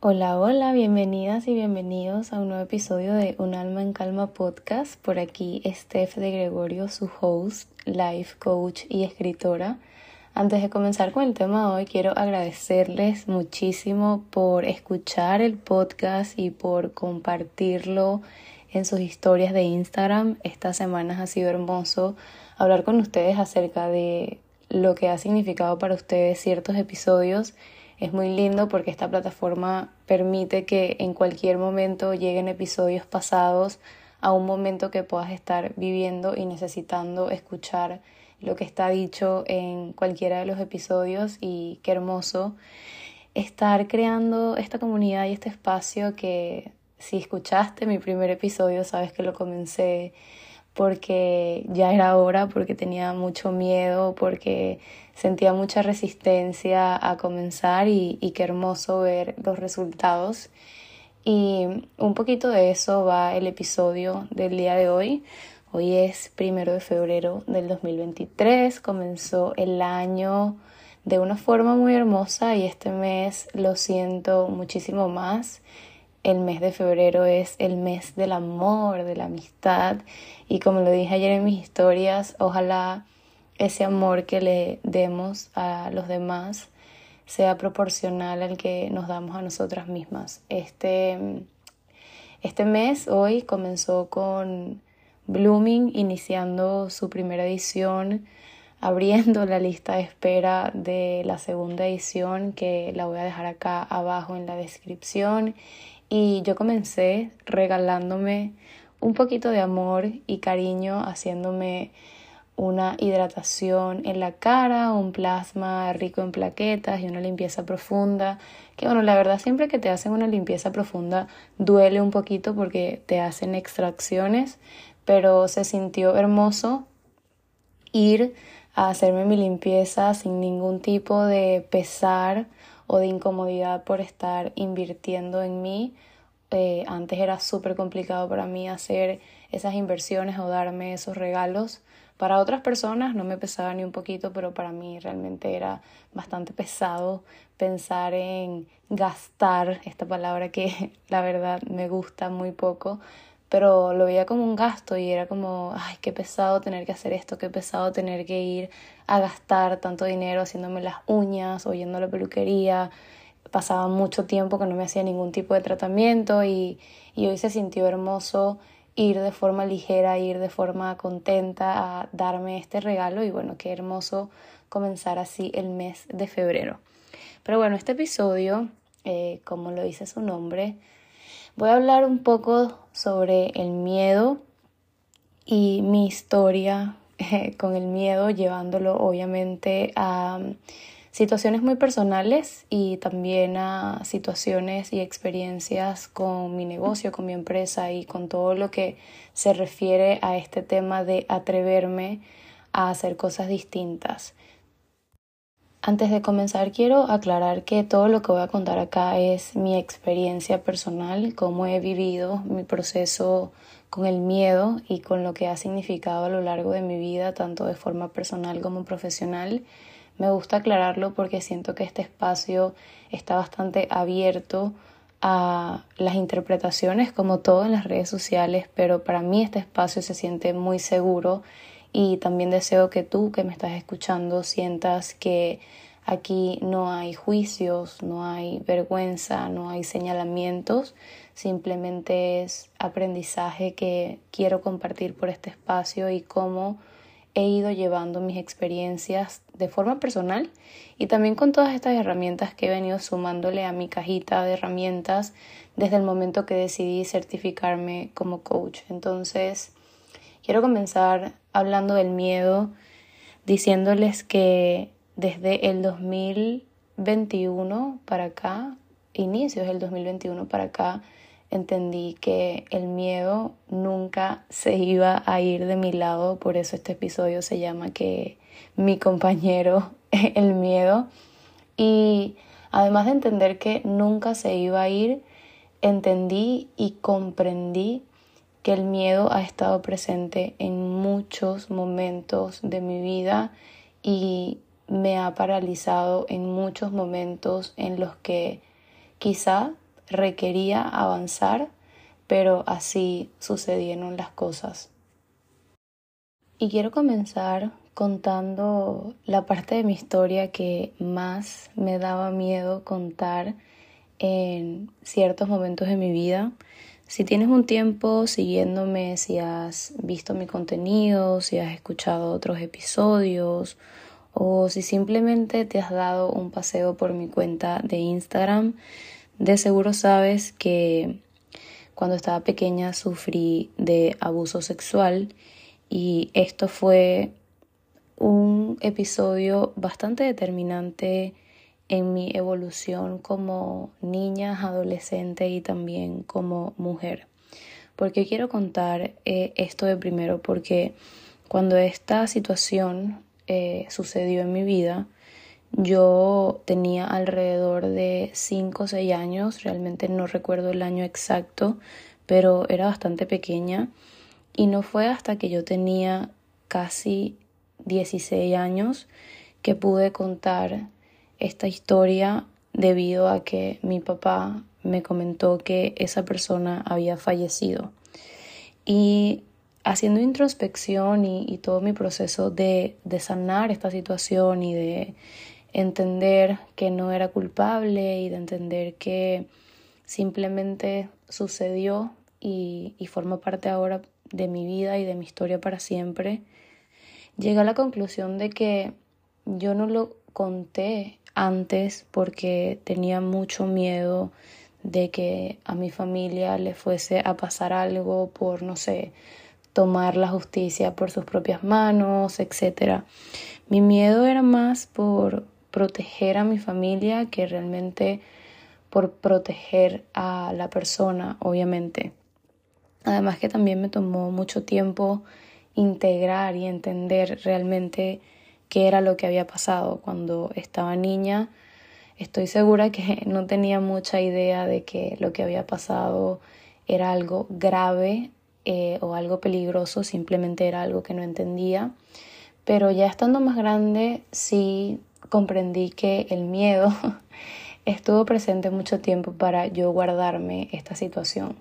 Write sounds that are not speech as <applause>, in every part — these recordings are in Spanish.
Hola, hola, bienvenidas y bienvenidos a un nuevo episodio de Un Alma en Calma podcast. Por aquí Steph de Gregorio, su host, life coach y escritora. Antes de comenzar con el tema de hoy, quiero agradecerles muchísimo por escuchar el podcast y por compartirlo en sus historias de Instagram. Estas semanas ha sido hermoso hablar con ustedes acerca de lo que ha significado para ustedes ciertos episodios es muy lindo porque esta plataforma permite que en cualquier momento lleguen episodios pasados a un momento que puedas estar viviendo y necesitando escuchar lo que está dicho en cualquiera de los episodios. Y qué hermoso estar creando esta comunidad y este espacio que si escuchaste mi primer episodio sabes que lo comencé porque ya era hora, porque tenía mucho miedo, porque sentía mucha resistencia a comenzar y, qué hermoso ver los resultados. Y un poquito de eso va el episodio del día de hoy. Hoy es primero de febrero del 2023, comenzó el año de una forma muy hermosa y este mes lo siento muchísimo más el mes de febrero es el mes del amor, de la amistad y como lo dije ayer en mis historias, ojalá ese amor que le demos a los demás sea proporcional al que nos damos a nosotras mismas. Este, este mes hoy comenzó con Blooming iniciando su primera edición, <laughs> abriendo la lista de espera de la segunda edición que la voy a dejar acá abajo en la descripción y yo comencé regalándome un poquito de amor y cariño, haciéndome una hidratación en la cara, un plasma rico en plaquetas y una limpieza profunda. Que bueno, la verdad siempre que te hacen una limpieza profunda duele un poquito porque te hacen extracciones, pero se sintió hermoso ir a hacerme mi limpieza sin ningún tipo de pesar o de incomodidad por estar invirtiendo en mí. Eh, antes era súper complicado para mí hacer esas inversiones o darme esos regalos. Para otras personas no me pesaba ni un poquito, pero para mí realmente era bastante pesado pensar en gastar, esta palabra que <laughs> la verdad me gusta muy poco, pero lo veía como un gasto y era como, ay, qué pesado tener que hacer esto, qué pesado tener que ir a gastar tanto dinero haciéndome las uñas o yendo la peluquería. Pasaba mucho tiempo que no me hacía ningún tipo de tratamiento y, y hoy se sintió hermoso ir de forma ligera, ir de forma contenta a darme este regalo y bueno, qué hermoso comenzar así el mes de febrero. Pero bueno, este episodio, eh, como lo dice su nombre, Voy a hablar un poco sobre el miedo y mi historia <laughs> con el miedo, llevándolo obviamente a situaciones muy personales y también a situaciones y experiencias con mi negocio, con mi empresa y con todo lo que se refiere a este tema de atreverme a hacer cosas distintas. Antes de comenzar quiero aclarar que todo lo que voy a contar acá es mi experiencia personal, cómo he vivido mi proceso con el miedo y con lo que ha significado a lo largo de mi vida, tanto de forma personal como profesional. Me gusta aclararlo porque siento que este espacio está bastante abierto a las interpretaciones como todo en las redes sociales, pero para mí este espacio se siente muy seguro y también deseo que tú que me estás escuchando sientas que aquí no hay juicios, no hay vergüenza, no hay señalamientos, simplemente es aprendizaje que quiero compartir por este espacio y cómo he ido llevando mis experiencias de forma personal y también con todas estas herramientas que he venido sumándole a mi cajita de herramientas desde el momento que decidí certificarme como coach. Entonces, quiero comenzar hablando del miedo, diciéndoles que desde el 2021 para acá, inicios del 2021 para acá, entendí que el miedo nunca se iba a ir de mi lado, por eso este episodio se llama que mi compañero <laughs> el miedo. Y además de entender que nunca se iba a ir, entendí y comprendí que el miedo ha estado presente en muchos momentos de mi vida y me ha paralizado en muchos momentos en los que quizá requería avanzar, pero así sucedieron las cosas. Y quiero comenzar contando la parte de mi historia que más me daba miedo contar en ciertos momentos de mi vida. Si tienes un tiempo siguiéndome, si has visto mi contenido, si has escuchado otros episodios o si simplemente te has dado un paseo por mi cuenta de Instagram, de seguro sabes que cuando estaba pequeña sufrí de abuso sexual y esto fue un episodio bastante determinante en mi evolución como niña, adolescente y también como mujer. Porque quiero contar eh, esto de primero? Porque cuando esta situación eh, sucedió en mi vida, yo tenía alrededor de 5 o 6 años, realmente no recuerdo el año exacto, pero era bastante pequeña y no fue hasta que yo tenía casi 16 años que pude contar esta historia debido a que mi papá me comentó que esa persona había fallecido. Y haciendo introspección y, todo mi proceso de, de, sanar esta situación y de entender que no era culpable y de entender que simplemente sucedió y, y forma parte ahora de mi vida y de mi historia para siempre, llegué a la conclusión de que yo no lo conté antes porque tenía mucho miedo de que a mi familia le fuese a pasar algo por, no sé, tomar la justicia por sus propias manos, etc. Mi miedo era más por proteger a mi familia que realmente por proteger a la persona, obviamente. Además que también me tomó mucho tiempo integrar y entender realmente qué era lo que había pasado cuando estaba niña. Estoy segura que <laughs> no tenía mucha idea de que lo que había pasado era algo grave eh, o algo peligroso, simplemente era algo que no entendía. Pero ya estando más grande sí comprendí que el miedo <laughs> estuvo presente mucho tiempo para yo guardarme esta situación.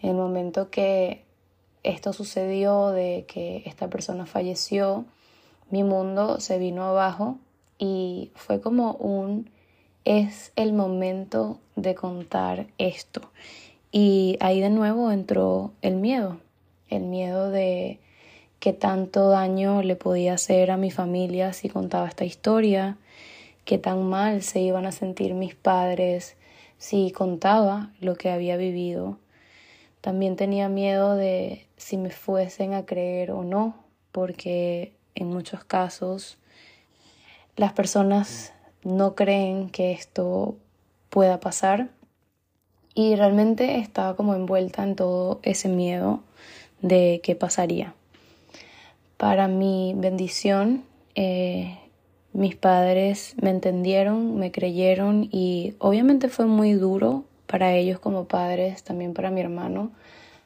En el momento que esto sucedió, de que esta persona falleció, mi mundo se vino abajo y fue como un es el momento de contar esto. Y ahí de nuevo entró el miedo, el miedo de qué tanto daño le podía hacer a mi familia si contaba esta historia, qué tan mal se iban a sentir mis padres si contaba lo que había vivido. También tenía miedo de si me fuesen a creer o no, porque en muchos casos las personas no creen que esto pueda pasar y realmente estaba como envuelta en todo ese miedo de qué pasaría. Para mi bendición, eh, mis padres me entendieron, me creyeron y obviamente fue muy duro para ellos como padres, también para mi hermano,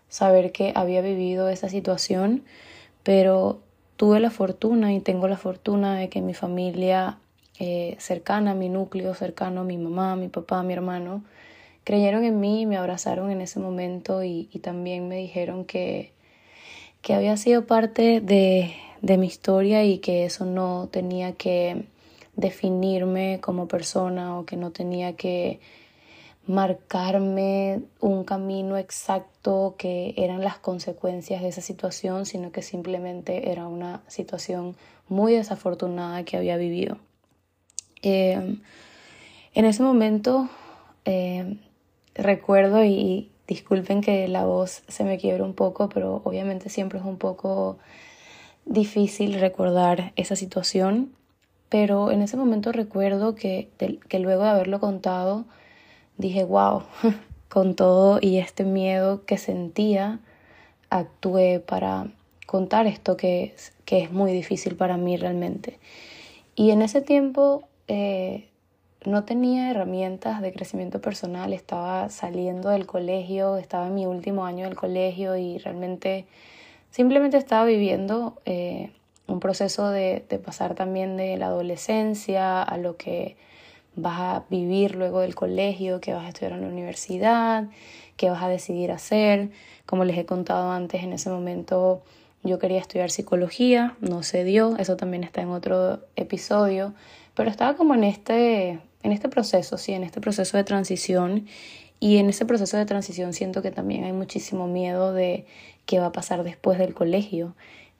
saber que había vivido esa situación, pero tuve la fortuna y tengo la fortuna de que mi familia eh, cercana, mi núcleo cercano, mi mamá, mi papá, mi hermano, creyeron en mí, me abrazaron en ese momento y, también me dijeron que, que había sido parte de, de mi historia y que eso no tenía que definirme como persona o que no tenía que marcarme un camino exacto que eran las consecuencias de esa situación, sino que simplemente era una situación muy desafortunada que había vivido. Em, en ese momento em, recuerdo y disculpen que la voz se me quiebre un poco, pero obviamente siempre es un poco difícil recordar esa situación, pero en ese momento recuerdo que, que luego de haberlo contado, dije, wow, <laughs> con todo y este miedo que sentía, actué para contar esto que es, que es muy difícil para mí realmente. Y en ese tiempo eh, no tenía herramientas de crecimiento personal, estaba saliendo del colegio, estaba en mi último año del colegio y realmente simplemente estaba viviendo eh, un proceso de, de pasar también de la adolescencia a lo que vas a vivir luego del colegio, qué vas a estudiar en la universidad, qué vas a decidir hacer. Como les he contado antes, en ese momento yo quería estudiar psicología, no se dio, eso también está en otro episodio, pero estaba como en este, en este proceso, sí, en este proceso de transición y en ese proceso de transición siento que también hay muchísimo miedo de qué va a pasar después del colegio,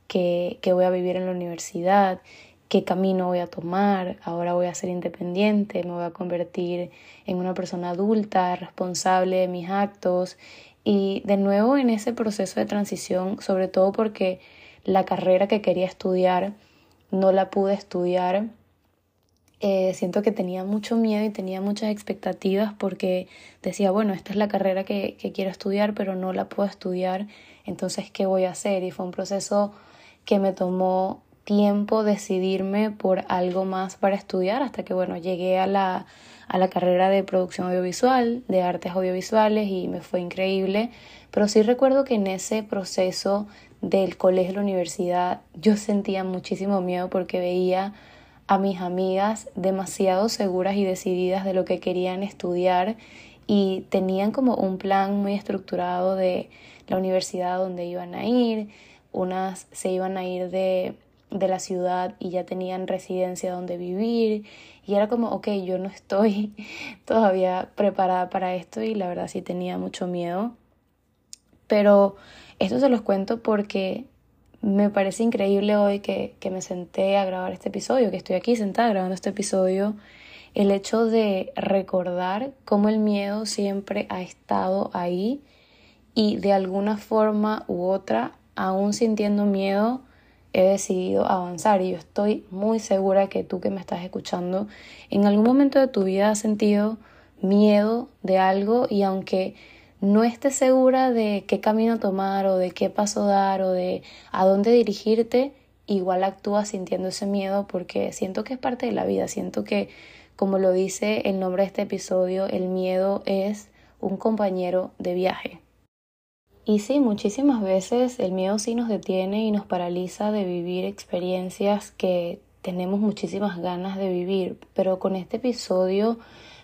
qué, qué voy a vivir en la universidad, qué camino voy a tomar, ahora voy a ser independiente, me voy a convertir en una persona adulta, responsable de mis actos y de nuevo en ese proceso de transición, sobre todo porque la carrera que quería estudiar no la pude estudiar. Eh, siento que tenía mucho miedo y tenía muchas expectativas porque decía, bueno, esta es la carrera que, que quiero estudiar, pero no la puedo estudiar, entonces, ¿qué voy a hacer? Y fue un proceso que me tomó tiempo decidirme por algo más para estudiar hasta que, bueno, llegué a la, a la carrera de producción audiovisual, de artes audiovisuales y me fue increíble. Pero sí recuerdo que en ese proceso del colegio la universidad yo sentía muchísimo miedo porque veía a mis amigas demasiado seguras y decididas de lo que querían estudiar y tenían como un plan muy estructurado de la universidad donde iban a ir, unas se iban a ir de de la ciudad y ya tenían residencia donde vivir y era como, ok, yo no estoy <laughs> todavía preparada para esto y la verdad sí tenía mucho miedo. Pero esto se los cuento porque me parece increíble hoy que, que me senté a grabar este episodio, que estoy aquí sentada grabando este episodio, el hecho de recordar cómo el miedo siempre ha estado ahí y de alguna forma u otra, aún sintiendo miedo, he decidido avanzar y yo estoy muy segura que tú que me estás escuchando en algún momento de tu vida has sentido miedo de algo y aunque no estés segura de qué camino tomar o de qué paso dar o de a dónde dirigirte, igual actúas sintiendo ese miedo porque siento que es parte de la vida, siento que como lo dice el nombre de este episodio, el miedo es un compañero de viaje. Y sí, muchísimas veces el miedo sí nos detiene y nos paraliza de vivir experiencias que tenemos muchísimas ganas de vivir, pero con este episodio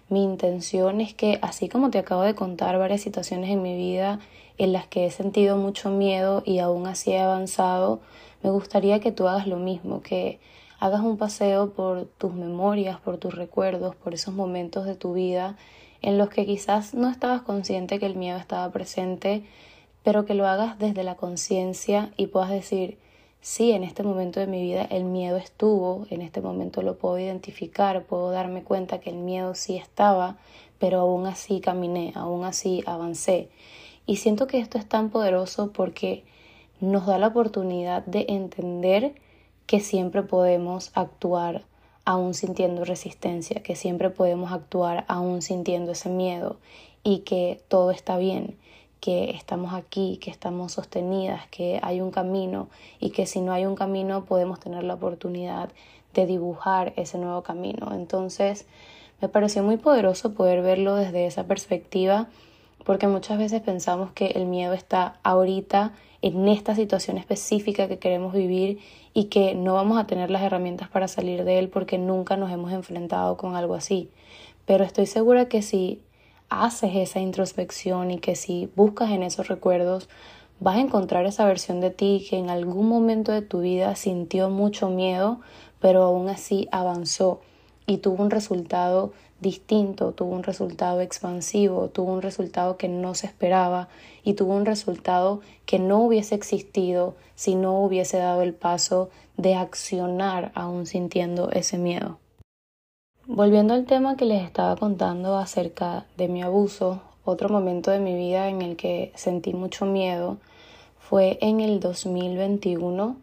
mi intención es que, así como te acabo de contar varias situaciones en mi vida en las que he sentido mucho miedo y aún así he avanzado, me gustaría que tú hagas lo mismo, que hagas un paseo por tus memorias, por tus recuerdos, por esos momentos de tu vida en los que quizás no estabas consciente que el miedo estaba presente pero que lo hagas desde la conciencia y puedas decir, sí, en este momento de mi vida el miedo estuvo, en este momento lo puedo identificar, puedo darme cuenta que el miedo sí estaba, pero aún así caminé, aún así avancé. Y siento que esto es tan poderoso porque nos da la oportunidad de entender que siempre podemos actuar aún sintiendo resistencia, que siempre podemos actuar aún sintiendo ese miedo y que todo está bien que estamos aquí, que estamos sostenidas, que hay un camino y que si no hay un camino podemos tener la oportunidad de dibujar ese nuevo camino. Entonces me pareció muy poderoso poder verlo desde esa perspectiva porque muchas veces pensamos que el miedo está ahorita en esta situación específica que queremos vivir y que no vamos a tener las herramientas para salir de él porque nunca nos hemos enfrentado con algo así. Pero estoy segura que si haces esa introspección y que si buscas en esos recuerdos, vas a encontrar esa versión de ti que en algún momento de tu vida sintió mucho miedo, pero aún así avanzó y tuvo un resultado distinto, tuvo un resultado expansivo, tuvo un resultado que no se esperaba y tuvo un resultado que no hubiese existido si no hubiese dado el paso de accionar aún sintiendo ese miedo. Volviendo al tema que les estaba contando acerca de mi abuso, otro momento de mi vida en el que sentí mucho miedo fue en el 2021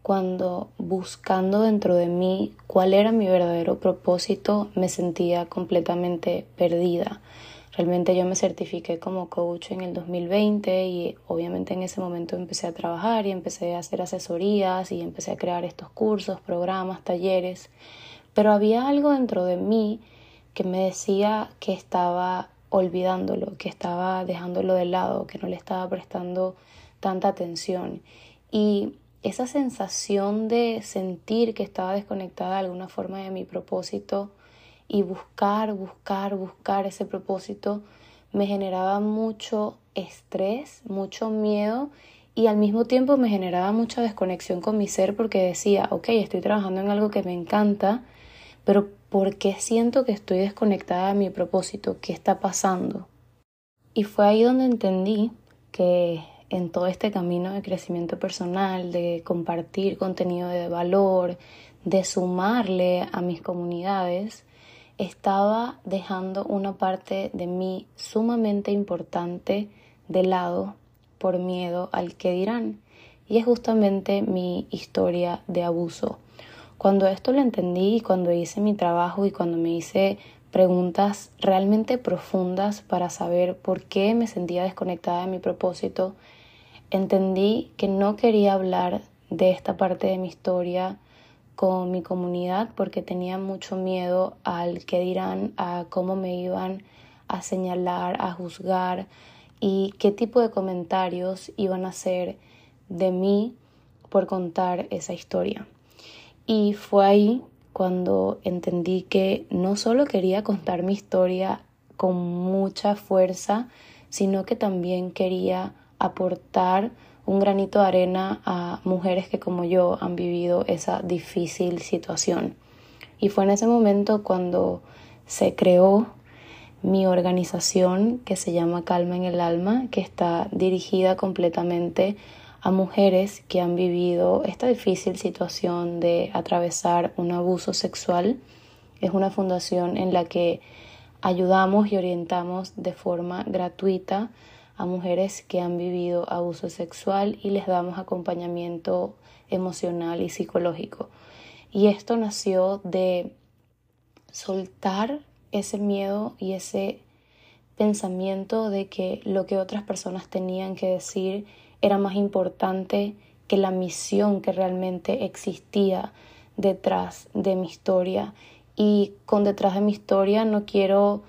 cuando buscando dentro de mí cuál era mi verdadero propósito me sentía completamente perdida. Realmente yo me certifiqué como coach en el 2020 y obviamente en ese momento empecé a trabajar y empecé a hacer asesorías y empecé a crear estos cursos, programas, talleres pero había algo dentro de mí que me decía que estaba olvidándolo, que estaba dejándolo de lado, que no le estaba prestando tanta atención. Y esa sensación de sentir que estaba desconectada de alguna forma de mi propósito y buscar, buscar, buscar ese propósito me generaba mucho estrés, mucho miedo y al mismo tiempo me generaba mucha desconexión con mi ser porque decía, ok, estoy trabajando en algo que me encanta, pero ¿por qué siento que estoy desconectada de mi propósito? ¿Qué está pasando? Y fue ahí donde entendí que en todo este camino de crecimiento personal, de compartir contenido de valor, de sumarle a mis comunidades, estaba dejando una parte de mí sumamente importante de lado por miedo al que dirán. Y es justamente mi historia de abuso. Cuando esto lo entendí y cuando hice mi trabajo y cuando me hice preguntas realmente profundas para saber por qué me sentía desconectada de mi propósito, entendí que no quería hablar de esta parte de mi historia con mi comunidad porque tenía mucho miedo al que dirán, a cómo me iban a señalar, a juzgar, y qué tipo de comentarios iban a hacer de mí por contar esa historia. Y fue ahí cuando entendí que no solo quería contar mi historia con mucha fuerza, sino que también quería aportar un granito de arena a mujeres que como yo han vivido esa difícil situación. Y fue en ese momento cuando se creó mi organización que se llama Calma en el Alma, que está dirigida completamente a mujeres que han vivido esta difícil situación de atravesar un abuso sexual. Es una fundación en la que ayudamos y orientamos de forma gratuita a mujeres que han vivido abuso sexual y les damos acompañamiento emocional y psicológico. Y esto nació de soltar ese miedo y ese pensamiento de que lo que otras personas tenían que decir era más importante que la misión que realmente existía detrás de mi historia. Y con detrás de mi historia no quiero,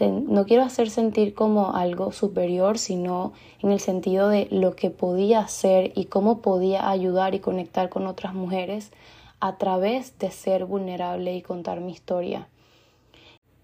no quiero hacer sentir como algo superior, sino en el sentido de lo que podía hacer y cómo podía ayudar y conectar con otras mujeres a través de ser vulnerable y contar mi historia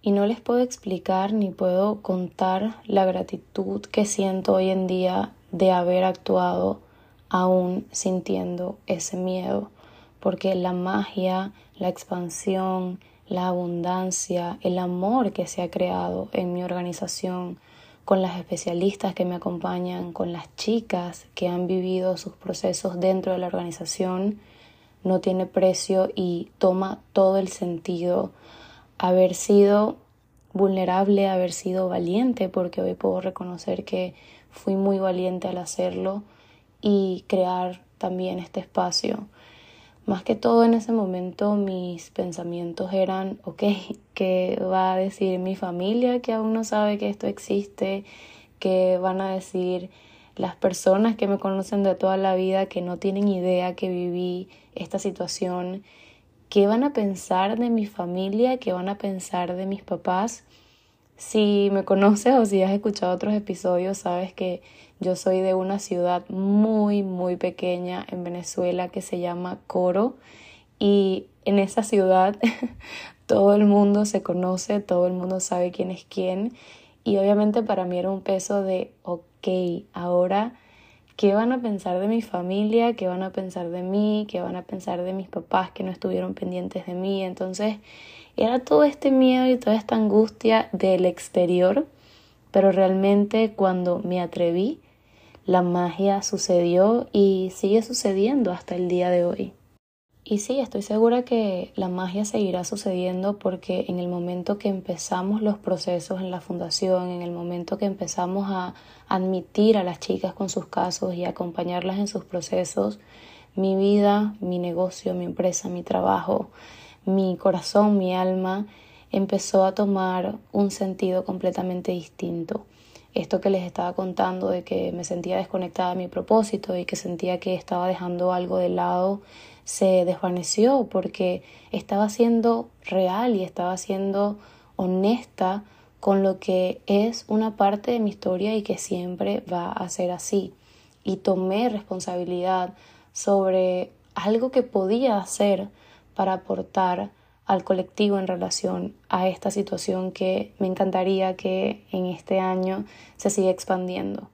y no les puedo explicar ni puedo contar la gratitud que siento hoy en día de haber actuado aún sintiendo ese miedo, porque la magia, la expansión, la abundancia, el amor que se ha creado en mi organización, con las especialistas que me acompañan, con las chicas que han vivido sus procesos dentro de la organización, no tiene precio y toma todo el sentido haber sido vulnerable, haber sido valiente, porque hoy puedo reconocer que fui muy valiente al hacerlo y crear también este espacio. Más que todo en ese momento mis pensamientos eran, ok, <laughs> ¿qué va a decir mi familia que aún no sabe que esto existe? ¿Qué van a decir las personas que me conocen de toda la vida que no tienen idea que viví esta situación? ¿Qué van a pensar de mi familia? ¿Qué van a pensar de mis papás? Si me conoces o si has escuchado otros episodios, sabes que yo soy de una ciudad muy, muy pequeña en Venezuela que se llama Coro y en esa ciudad <laughs> todo el mundo se conoce, todo el mundo sabe quién es quién y obviamente para mí era un peso de, ok, ahora ¿Qué van a pensar de mi familia? ¿Qué van a pensar de mí? ¿Qué van a pensar de mis papás que no estuvieron pendientes de mí? Entonces era todo este miedo y toda esta angustia del exterior, pero realmente cuando me atreví, la magia sucedió y sigue sucediendo hasta el día de hoy. Y sí, estoy segura que la magia seguirá sucediendo porque en el momento que empezamos los procesos en la fundación, en el momento que empezamos a admitir a las chicas con sus casos y acompañarlas en sus procesos, mi vida, mi negocio, mi empresa, mi trabajo, mi corazón, mi alma empezó a tomar un sentido completamente distinto. Esto que les estaba contando de que me sentía desconectada de mi propósito y que sentía que estaba dejando algo de lado se desvaneció porque estaba siendo real y estaba siendo honesta con lo que es una parte de mi historia y que siempre va a ser así. Y tomé responsabilidad sobre algo que podía hacer para aportar al colectivo en relación a esta situación que me encantaría que en este año se siga expandiendo.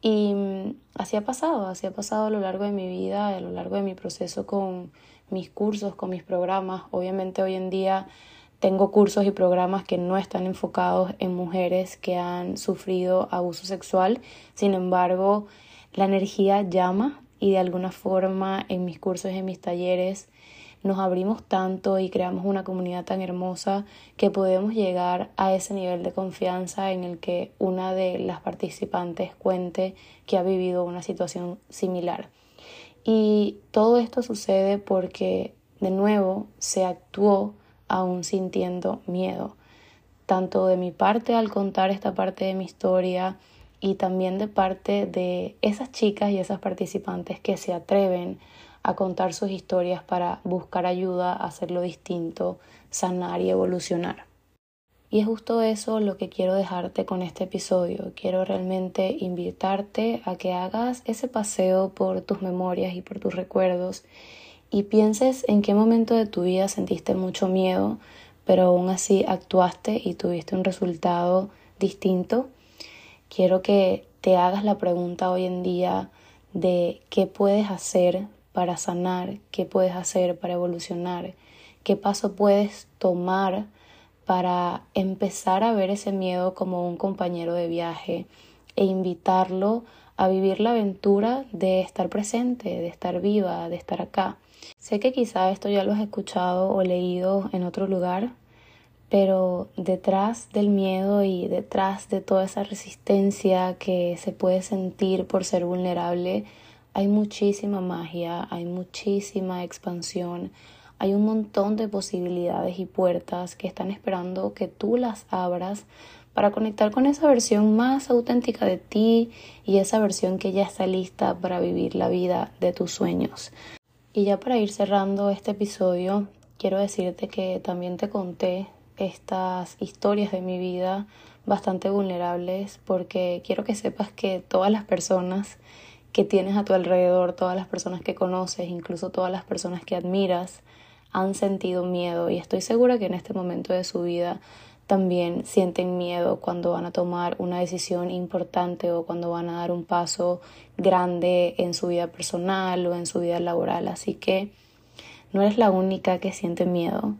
Y mm, así ha pasado, así ha pasado a lo largo de mi vida, a lo largo de mi proceso con mis cursos, con mis programas. Obviamente hoy en día tengo cursos y programas que no están enfocados en mujeres que han sufrido abuso sexual. Sin embargo, la energía llama y de alguna forma en mis cursos en mis talleres nos abrimos tanto y creamos una comunidad tan hermosa que podemos llegar a ese nivel de confianza en el que una de las participantes cuente que ha vivido una situación similar. Y todo esto sucede porque, de nuevo, se actuó aún sintiendo miedo, tanto de mi parte al contar esta parte de mi historia y también de parte de esas chicas y esas participantes que se atreven a contar sus historias para buscar ayuda, hacerlo distinto, sanar y evolucionar. Y es justo eso lo que quiero dejarte con este episodio. Quiero realmente invitarte a que hagas ese paseo por tus memorias y por tus recuerdos y pienses en qué momento de tu vida sentiste mucho miedo, pero aún así actuaste y tuviste un resultado distinto. Quiero que te hagas la pregunta hoy en día de qué puedes hacer para sanar, qué puedes hacer para evolucionar, qué paso puedes tomar para empezar a ver ese miedo como un compañero de viaje e invitarlo a vivir la aventura de estar presente, de estar viva, de estar acá. Sé que quizá esto ya lo has escuchado o leído en otro lugar, pero detrás del miedo y detrás de toda esa resistencia que se puede sentir por ser vulnerable, hay muchísima magia, hay muchísima expansión, hay un montón de posibilidades y puertas que están esperando que tú las abras para conectar con esa versión más auténtica de ti y esa versión que ya está lista para vivir la vida de tus sueños. Y ya para ir cerrando este episodio, quiero decirte que también te conté estas historias de mi vida bastante vulnerables porque quiero que sepas que todas las personas que tienes a tu alrededor, todas las personas que conoces, incluso todas las personas que admiras, han sentido miedo y estoy segura que en este momento de su vida también sienten miedo cuando van a tomar una decisión importante o cuando van a dar un paso grande en su vida personal o en su vida laboral. Así que no eres la única que siente miedo.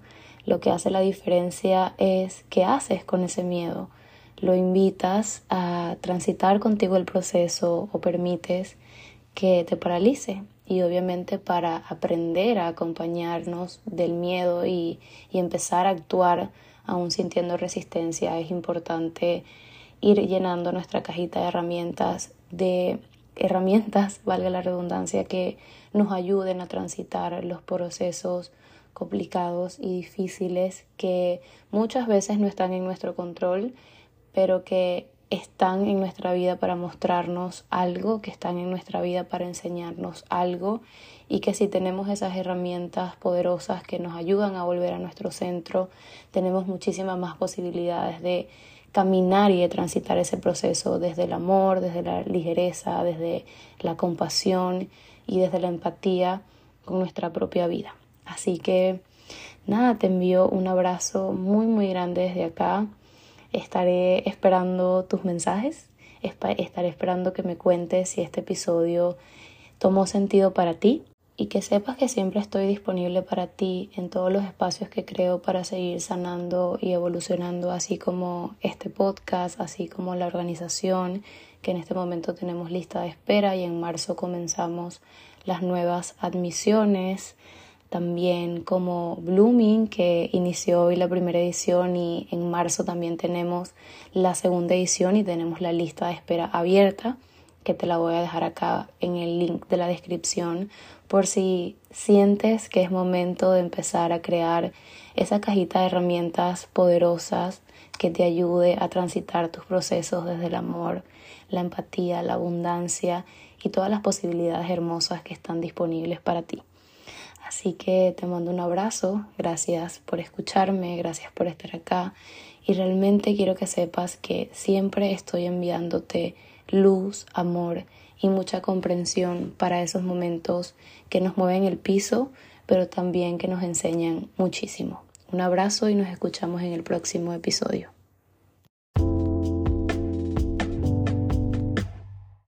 Lo que hace la diferencia es qué haces con ese miedo. Lo invitas a transitar contigo el proceso o permites que te paralice y obviamente para aprender a acompañarnos del miedo y, y empezar a actuar aún sintiendo resistencia es importante ir llenando nuestra cajita de herramientas de herramientas, <laughs> valga la redundancia, que nos ayuden a transitar los procesos complicados y difíciles que muchas veces no están en nuestro control, pero que están en nuestra vida para mostrarnos algo, que están en nuestra vida para enseñarnos algo y que si tenemos esas herramientas poderosas que nos ayudan a volver a nuestro centro, tenemos muchísimas más posibilidades de caminar y de transitar ese proceso desde el amor, desde la ligereza, desde la compasión y desde la empatía con nuestra propia vida. Así que nada, te envío un abrazo muy muy grande desde acá Estaré esperando tus mensajes, estaré esperando que me cuentes si este episodio tomó sentido para ti y que sepas que siempre estoy disponible para ti en todos los espacios que creo para seguir sanando y evolucionando, así como este podcast, así como la organización que en este momento tenemos lista de espera y en marzo comenzamos las nuevas admisiones también como Blooming, que inició hoy la primera edición y en marzo también tenemos la segunda edición y tenemos la lista de espera abierta, que te la voy a dejar acá en el link de la descripción por si sientes que es momento de empezar a crear esa cajita de herramientas poderosas que te ayude a transitar tus procesos desde el amor, la empatía, la abundancia y todas las posibilidades hermosas que están disponibles para ti. Así que te mando un abrazo, gracias por escucharme, gracias por estar acá y realmente quiero que sepas que siempre estoy enviándote luz, amor y mucha comprensión para esos momentos que nos mueven el piso, pero también que nos enseñan muchísimo. Un abrazo y nos escuchamos en el próximo episodio.